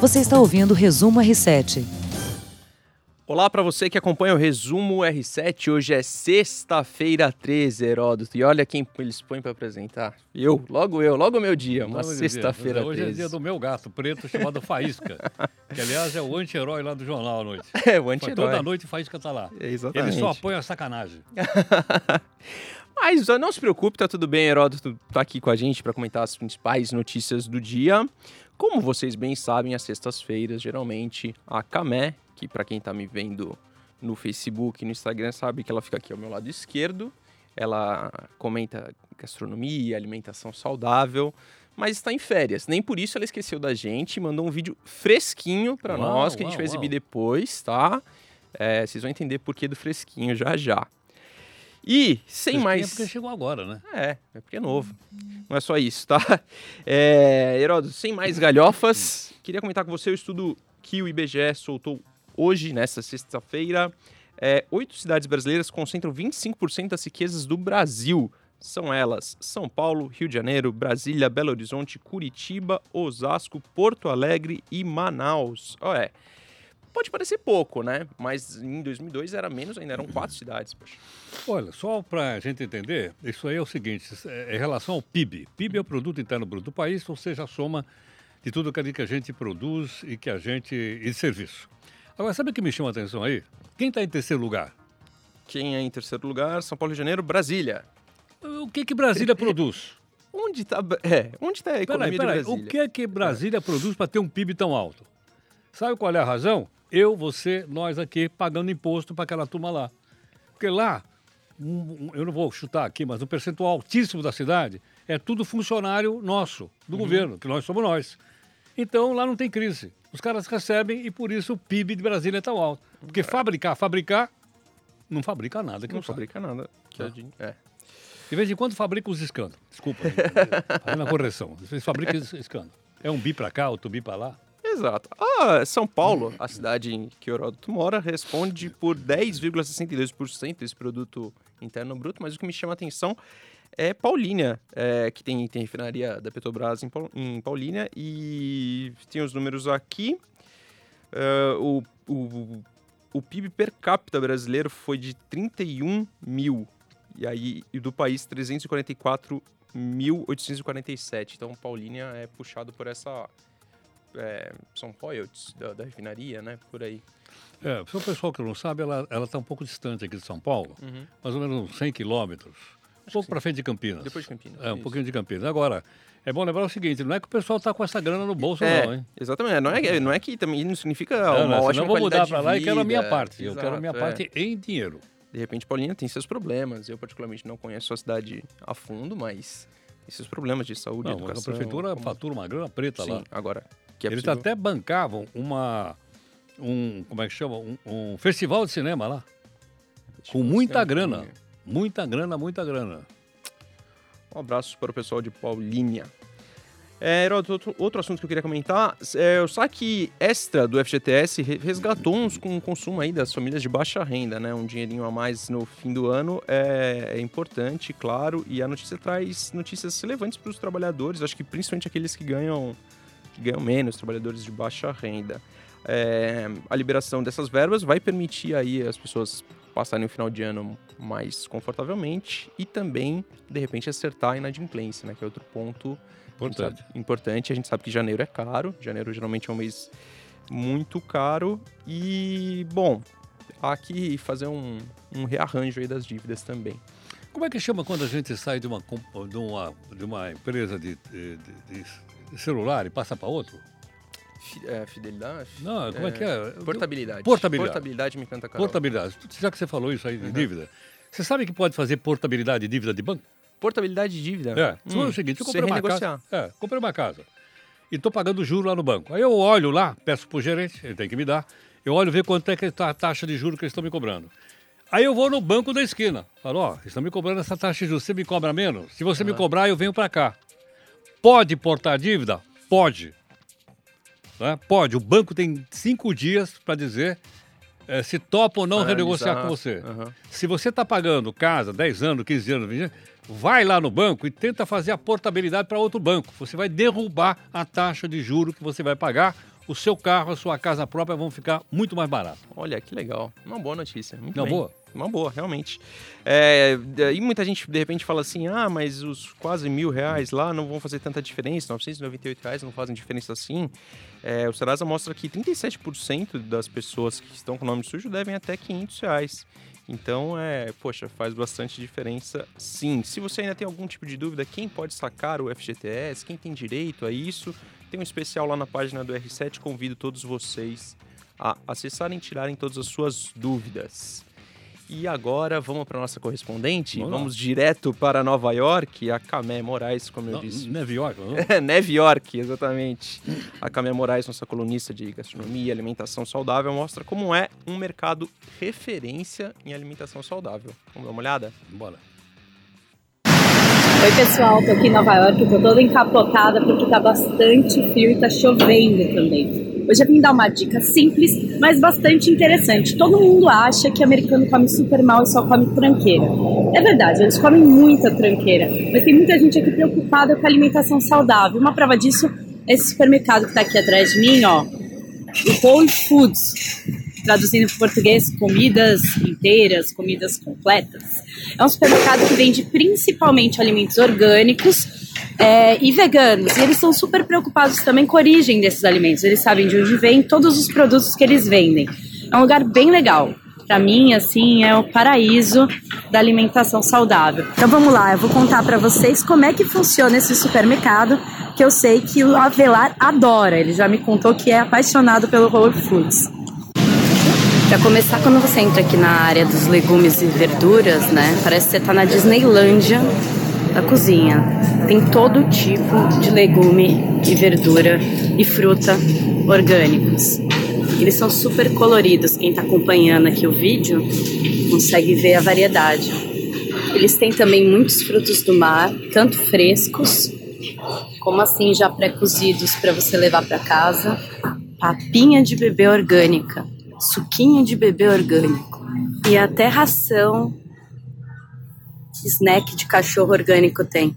Você está ouvindo o Resumo R7. Olá para você que acompanha o Resumo R7. Hoje é sexta-feira 13, Heródoto. E olha quem eles põem para apresentar. Eu, logo eu, logo o meu dia. Uma sexta-feira 13. Hoje é dia do meu gato preto chamado Faísca. que aliás é o anti-herói lá do jornal à noite. É, o anti-herói. Toda noite Faísca tá lá. É, exatamente. Ele só apoia a sacanagem. Mas não se preocupe, tá tudo bem. Heródoto tá aqui com a gente para comentar as principais notícias do dia. Como vocês bem sabem, às sextas-feiras, geralmente, a Camé, que para quem está me vendo no Facebook e no Instagram sabe que ela fica aqui ao meu lado esquerdo, ela comenta gastronomia, alimentação saudável, mas está em férias. Nem por isso ela esqueceu da gente, mandou um vídeo fresquinho para nós, que a gente vai exibir depois, tá? É, vocês vão entender por que do fresquinho já já. E, sem mais. É porque chegou agora, né? É, é porque é novo. Não é só isso, tá? É, Heródoto, sem mais galhofas, queria comentar com você o estudo que o IBGE soltou hoje, nesta sexta-feira. É, oito cidades brasileiras concentram 25% das riquezas do Brasil. São elas São Paulo, Rio de Janeiro, Brasília, Belo Horizonte, Curitiba, Osasco, Porto Alegre e Manaus. Oh, é. Pode parecer pouco, né? Mas em 2002 era menos ainda, eram quatro cidades. Poxa. Olha, só para a gente entender, isso aí é o seguinte, é em relação ao PIB. PIB é o Produto Interno Bruto do país, ou seja, a soma de tudo que a gente produz e que a gente... e serviço. Agora, sabe o que me chama a atenção aí? Quem está em terceiro lugar? Quem é em terceiro lugar? São Paulo e Janeiro, Brasília. O que que Brasília produz? Onde está é, onde tá a economia peraí, peraí. Brasília? O que é que Brasília é. produz para ter um PIB tão alto? Sabe qual é a razão? Eu, você, nós aqui pagando imposto para aquela turma lá. Porque lá, um, eu não vou chutar aqui, mas um percentual altíssimo da cidade é tudo funcionário nosso, do uhum. governo, que nós somos nós. Então lá não tem crise. Os caras recebem e por isso o PIB de Brasília é tão alto. Porque é. fabricar, fabricar, não fabrica nada. Que não, não fabrica nada. Que é. é. De vez em quando fabrica os escândalos. Desculpa, na correção. Vocês fabricam escândalo. É um bi para cá, outro bi para lá. Exato. Ah, São Paulo, a cidade em que o Heródoto mora, responde por 10,62% desse produto interno bruto, mas o que me chama a atenção é Paulínia, é, que tem, tem refinaria da Petrobras em, em Paulínia, e tem os números aqui. Uh, o, o, o PIB per capita brasileiro foi de 31 mil, e aí e do país 344.847. Então, Paulínia é puxado por essa é, são royalties da, da, refinaria, né? Por aí. É, o pessoal que não sabe, ela está um pouco distante aqui de São Paulo, uhum. mais ou menos 100 quilômetros. Um pouco para frente de Campinas. Depois de Campinas. É, um isso. pouquinho de Campinas. Agora, é bom lembrar o seguinte, não é que o pessoal está com essa grana no bolso, é, não, hein? Exatamente. Não é, não é que também não significa uma não, ótima não vou mudar para lá e quero a minha parte. Exato, eu quero a minha é. parte em dinheiro. De repente, Paulinha tem seus problemas. Eu, particularmente, não conheço a cidade a fundo, mas esses problemas de saúde, não, educação... A prefeitura como... fatura uma grana preta Sim, lá. agora, é Eles possível... até bancavam uma, um, como é que chama? Um, um festival de cinema lá. Com muita grana. Muita grana, muita grana. Um abraço para o pessoal de Paulínia. É, outro, outro assunto que eu queria comentar é o saque extra do FGTS resgatou uns com o consumo aí das famílias de baixa renda, né? Um dinheirinho a mais no fim do ano é, é importante, claro, e a notícia traz notícias relevantes para os trabalhadores, acho que principalmente aqueles que ganham que ganham menos, trabalhadores de baixa renda. É, a liberação dessas verbas vai permitir aí as pessoas passarem o final de ano mais confortavelmente e também, de repente, acertar a inadimplência, né? Que é outro ponto importante. A importante. A gente sabe que janeiro é caro, janeiro geralmente é um mês muito caro e, bom, aqui fazer um, um rearranjo aí das dívidas também. Como é que chama quando a gente sai de uma, de uma, de uma empresa de, de, de celular e passa para outro? É, fidelidade? Não, como é, é que é? Portabilidade. Portabilidade. Portabilidade me encanta, Carol. Portabilidade. Já que você falou isso aí de uhum. dívida, você sabe que pode fazer portabilidade de dívida de banco? Portabilidade de dívida? É. Hum, é o seguinte, eu comprei uma casa. É, comprei uma casa. E estou pagando juro lá no banco. Aí eu olho lá, peço para o gerente, ele tem que me dar. Eu olho ver quanto é que está a taxa de juros que eles estão me cobrando. Aí eu vou no banco da esquina. Falo, ó, oh, estão me cobrando essa taxa de juros, você me cobra menos? Se você uhum. me cobrar, eu venho para cá. Pode portar dívida? Pode. Né? Pode. O banco tem cinco dias para dizer é, se topa ou não Analisar. renegociar com você. Uhum. Se você está pagando casa 10 anos, 15 anos, 20 anos, vai lá no banco e tenta fazer a portabilidade para outro banco. Você vai derrubar a taxa de juro que você vai pagar o seu carro, a sua casa própria vão ficar muito mais baratos. Olha, que legal. Uma boa notícia. Muito Não, bem. boa? Uma boa, realmente. É, e muita gente, de repente, fala assim, ah, mas os quase mil reais lá não vão fazer tanta diferença, 998 reais não fazem diferença assim. É, o Serasa mostra que 37% das pessoas que estão com nome sujo devem até 500 reais. Então, é, poxa, faz bastante diferença sim. Se você ainda tem algum tipo de dúvida, quem pode sacar o FGTS, quem tem direito a isso, tem um especial lá na página do R7, convido todos vocês a acessarem e tirarem todas as suas dúvidas. E agora vamos para nossa correspondente. Vamos, vamos direto para Nova York, a Camé Moraes, como eu disse. Neve York, não? É, Neve York, exatamente. A Camé Moraes, nossa colunista de gastronomia e alimentação saudável, mostra como é um mercado referência em alimentação saudável. Vamos dar uma olhada? Bora. Oi pessoal, tô aqui em Nova York, tô toda encapotada porque tá bastante frio e tá chovendo também. Hoje eu vim dar uma dica simples, mas bastante interessante. Todo mundo acha que americano come super mal e só come tranqueira. É verdade, eles comem muita tranqueira, mas tem muita gente aqui preocupada com a alimentação saudável. Uma prova disso é esse supermercado que está aqui atrás de mim, ó, o Whole Foods, traduzindo para português, comidas inteiras, comidas completas. É um supermercado que vende principalmente alimentos orgânicos é, e veganos. E eles são super preocupados também com a origem desses alimentos. Eles sabem de onde vêm todos os produtos que eles vendem. É um lugar bem legal. Para mim, assim, é o paraíso da alimentação saudável. Então vamos lá, eu vou contar para vocês como é que funciona esse supermercado, que eu sei que o Avelar adora. Ele já me contou que é apaixonado pelo Whole Foods. Para começar, quando você entra aqui na área dos legumes e verduras, né? Parece que você está na Disneylândia da cozinha. Tem todo tipo de legume e verdura e fruta orgânicos. Eles são super coloridos. Quem está acompanhando aqui o vídeo consegue ver a variedade. Eles têm também muitos frutos do mar, tanto frescos como assim já pré-cozidos para você levar para casa. Papinha de bebê orgânica, suquinho de bebê orgânico e até ração snack de cachorro orgânico tem.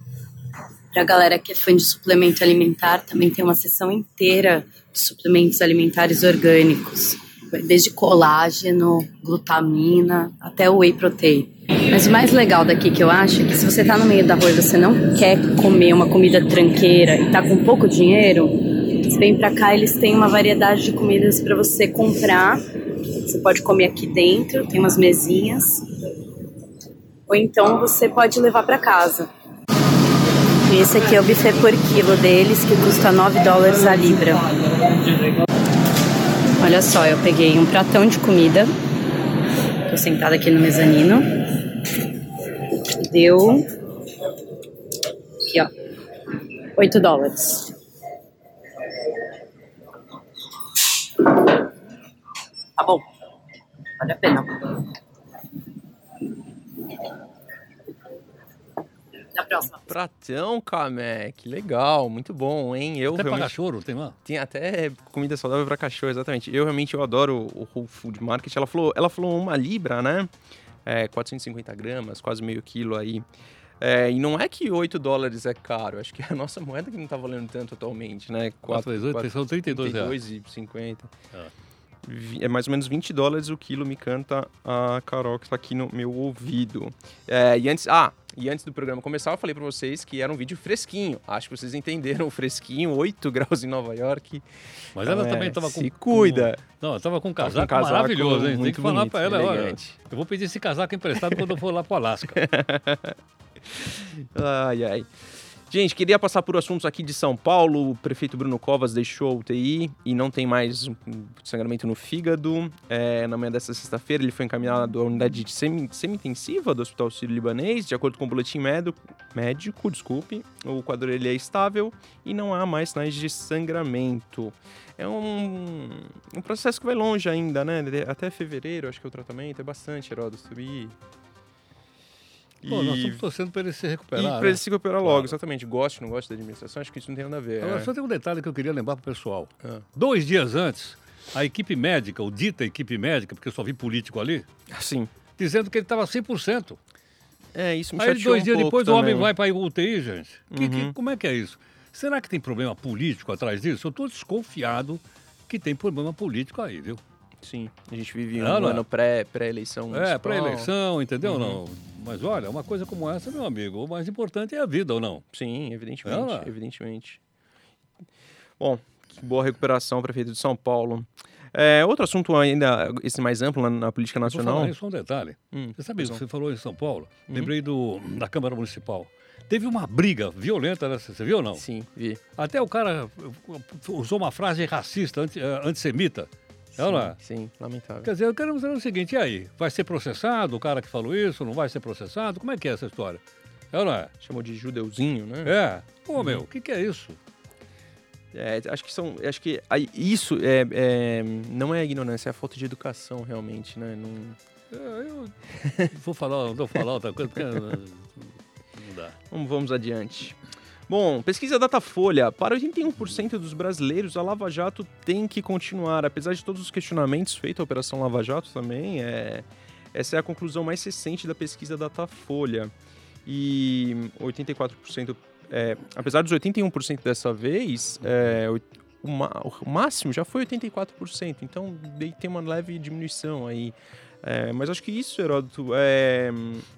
Pra galera que é fã de suplemento alimentar, também tem uma seção inteira de suplementos alimentares orgânicos. Desde colágeno, glutamina, até whey protein. Mas o mais legal daqui que eu acho é que se você tá no meio da rua e você não quer comer uma comida tranqueira e tá com pouco dinheiro, você vem pra cá, eles têm uma variedade de comidas para você comprar. Você pode comer aqui dentro, tem umas mesinhas ou então você pode levar para casa. Esse aqui é o buffet por quilo deles, que custa 9 dólares a libra. Olha só, eu peguei um pratão de comida. Tô sentada aqui no mezanino. Deu. Aqui, ó. 8 dólares. Tá bom. Vale a pena. Próxima. Pratão, Camé, que legal, muito bom, hein? Eu até realmente... pra cachorro, tem lá? Tem até comida saudável para cachorro, exatamente. Eu realmente eu adoro o Whole Food Market. Ela falou, ela falou uma libra, né? É, 450 gramas, quase meio quilo aí. É, e não é que 8 dólares é caro, acho que é a nossa moeda que não tá valendo tanto atualmente, né? 4, 4, 4 são 32 reais. e 50. Ah. É mais ou menos 20 dólares o quilo, me canta a Carol que está aqui no meu ouvido. É, e antes, ah, e antes do programa começar, eu falei para vocês que era um vídeo fresquinho. Acho que vocês entenderam o fresquinho, 8 graus em Nova York. Mas ela então, também estava com. Se cuida. Com, não, ela estava com um casaco, um casaco maravilhoso, hein? Tem que falar para ela, olha. Eu vou pedir esse casaco emprestado quando eu for lá para o Alasca. ai, ai. Gente, queria passar por assuntos aqui de São Paulo. O prefeito Bruno Covas deixou a UTI e não tem mais sangramento no fígado. É, na manhã desta sexta-feira, ele foi encaminhado à unidade de semi-intensiva do Hospital Sírio-Libanês. De acordo com o boletim médico, médico, desculpe, o quadro ele é estável e não há mais sinais de sangramento. É um, um processo que vai longe ainda, né? Até fevereiro, acho que é o tratamento. É bastante, Heródoto. E Pô, nós estamos torcendo para ele se recuperar. E para né? ele se recuperar logo, claro. exatamente. Goste, não goste da administração, acho que isso não tem nada a ver. Agora, é. só tem um detalhe que eu queria lembrar para o pessoal. É. Dois dias antes, a equipe médica, ou dita equipe médica, porque eu só vi político ali, Sim. dizendo que ele estava 100%. É, isso me Aí dois um dias depois também. o homem vai para a UTI, gente. Que, uhum. que, como é que é isso? Será que tem problema político atrás disso? Eu estou desconfiado que tem problema político aí, viu? Sim, a gente vive um ano pré-eleição. Pré é, pré-eleição, entendeu? Uhum. Não. Mas olha, uma coisa como essa, meu amigo, o mais importante é a vida, ou não? Sim, evidentemente, é, evidentemente. Bom, boa recuperação, prefeito de São Paulo. É, outro assunto ainda, esse mais amplo na, na política nacional. Só um detalhe. Hum, você sabe, você falou em São Paulo, uhum. lembrei do, da Câmara Municipal. Teve uma briga violenta, né? você viu ou não? Sim, vi. Até o cara usou uma frase racista, anti, eh, antissemita. É sim, é? Sim, lamentável. Quer dizer, eu quero dizer o seguinte, e aí? Vai ser processado o cara que falou isso? Não vai ser processado? Como é que é essa história? É não é? Chamou de judeuzinho, né? É. Pô, meu, o que, que é isso? É, acho que são, acho que isso é, é, não é ignorância, é a falta de educação realmente, né? Não... É, eu vou falar, vou falar outra coisa porque não dá. Vamos, vamos adiante. Bom, pesquisa Datafolha. Para 81% dos brasileiros, a Lava Jato tem que continuar. Apesar de todos os questionamentos feitos à Operação Lava Jato também, é... essa é a conclusão mais recente da pesquisa Datafolha. E 84%, é... apesar dos 81% dessa vez, é... o, o, máximo já foi 84%. Então tem uma leve diminuição aí. É, mas acho que isso, Heródoto, é,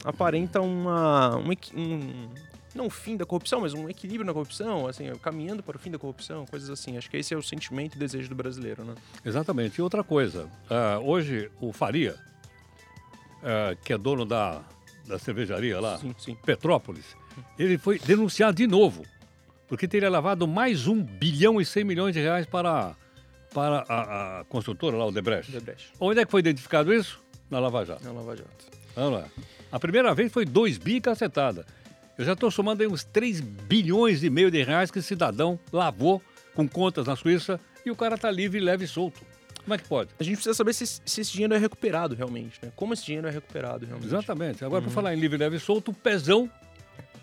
aparenta uma, um, um não o fim da corrupção, mas um equilíbrio na corrupção, assim, caminhando para o fim da corrupção, coisas assim. Acho que esse é o sentimento e desejo do brasileiro, né? Exatamente. E outra coisa, uh, hoje o Faria, uh, que é dono da, da cervejaria lá, sim, sim. Petrópolis, ele foi denunciado de novo, porque teria lavado mais um bilhão e cem milhões de reais para, para a, a construtora lá, o Debrecht. Debrecht. Onde é que foi identificado isso? Na Lava Jato. Na Lava Jato. Vamos lá. A primeira vez foi dois bi e cacetada. Eu já estou somando aí uns 3 bilhões e meio de reais que esse cidadão lavou com contas na Suíça e o cara está livre, leve e solto. Como é que pode? A gente precisa saber se, se, esse dinheiro é recuperado realmente, né? Como esse dinheiro é recuperado realmente. Exatamente. Agora, uhum. para falar em livre, leve e solto, o pezão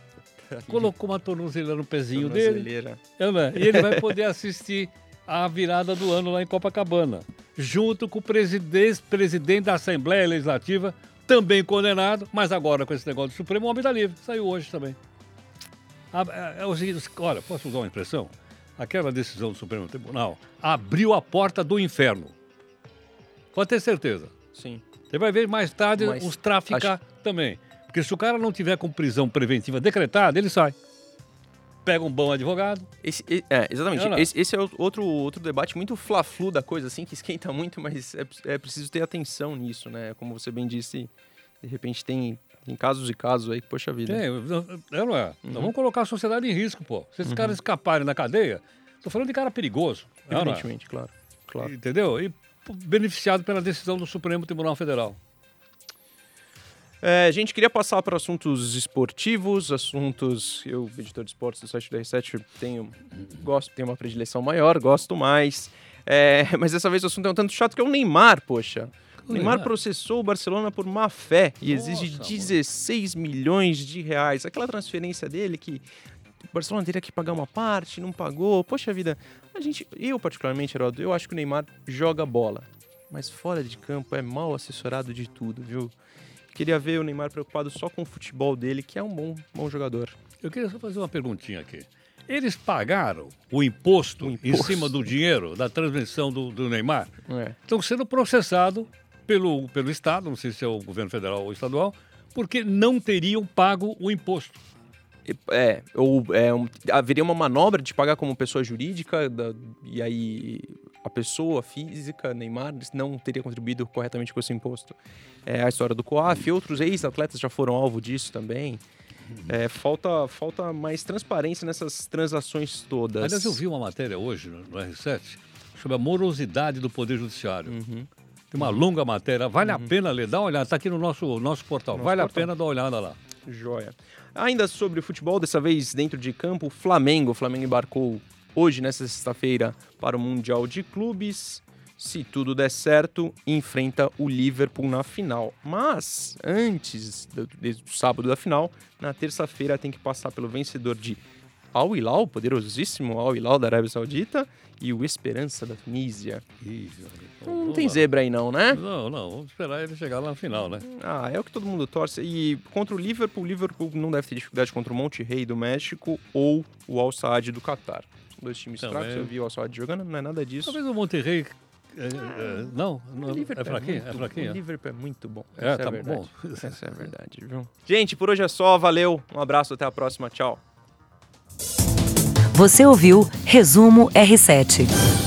colocou uma tornozeleira no pezinho dele. É, né? E ele vai poder assistir a virada do ano lá em Copacabana, junto com o presidente, presidente da Assembleia Legislativa, também condenado, mas agora com esse negócio do Supremo, o homem está livre. Saiu hoje também. É, é o seguinte, olha, posso usar uma impressão? Aquela decisão do Supremo Tribunal abriu a porta do inferno. Pode ter certeza. Sim. Você vai ver mais tarde mas os traficar acho... também. Porque se o cara não tiver com prisão preventiva decretada, ele sai pega um bom advogado. Esse, é, exatamente. Esse, esse, é outro, outro debate muito fla-flu da coisa, assim, que esquenta muito, mas é, é preciso ter atenção nisso, né? Como você bem disse, de repente tem, tem casos e casos aí que, poxa vida. É, não é. Uhum. vamos colocar a sociedade em risco, pô. Se esses uhum. caras escaparem da cadeia, tô falando de cara perigoso. Evidentemente, claro, claro. Entendeu? E beneficiado pela decisão do Supremo Tribunal Federal. É, gente, queria passar para assuntos esportivos, assuntos. Eu, editor de esportes do site da R7, tenho, gosto, tenho uma predileção maior, gosto mais. É, mas dessa vez o assunto é um tanto chato que é o Neymar, poxa. O Neymar processou o Barcelona por má fé e Nossa, exige 16 mano. milhões de reais. Aquela transferência dele que o Barcelona teria que pagar uma parte, não pagou. Poxa vida, a gente, eu particularmente, Heraldo, eu acho que o Neymar joga bola, mas fora de campo é mal assessorado de tudo, viu? Queria ver o Neymar preocupado só com o futebol dele, que é um bom, bom jogador. Eu queria só fazer uma perguntinha aqui. Eles pagaram o imposto, o imposto. em cima do dinheiro da transmissão do, do Neymar? É. Estão sendo processados pelo, pelo Estado, não sei se é o governo federal ou estadual, porque não teriam pago o imposto. É, ou é, um, haveria uma manobra de pagar como pessoa jurídica, da, e aí a pessoa física, Neymar, não teria contribuído corretamente com esse imposto. É a história do COAF, outros ex-atletas já foram alvo disso também. É, falta, falta mais transparência nessas transações todas. Aliás, eu vi uma matéria hoje no R7 sobre a morosidade do Poder Judiciário. Uhum. Tem uma longa matéria, vale uhum. a pena ler, dá uma olhada, está aqui no nosso, nosso portal, nosso vale portal. a pena dar uma olhada lá. Joia. Ainda sobre futebol, dessa vez dentro de campo, o Flamengo. O Flamengo embarcou hoje, nessa sexta-feira, para o Mundial de Clubes. Se tudo der certo, enfrenta o Liverpool na final. Mas, antes do, do sábado da final, na terça-feira tem que passar pelo vencedor de Al Hilal, o poderosíssimo Al Hilal da Arábia Saudita, e o Esperança da Tunísia. não, não tem zebra aí não, né? Não, não. Vamos esperar ele chegar lá na final, né? Ah, é o que todo mundo torce. E contra o Liverpool, o Liverpool não deve ter dificuldade contra o Monte Rei do México ou o Al Saad do Catar. Dois times Também. fracos. Eu vi o Alçoade jogando, não é nada disso. Talvez o Monterrey é, é, não, não é fraquinho, é, é fraquinho. O Liverpool é muito bom. É, Essa tá é bom. Essa é a verdade, viu? Gente, por hoje é só. Valeu. Um abraço, até a próxima. Tchau. Você ouviu Resumo R7.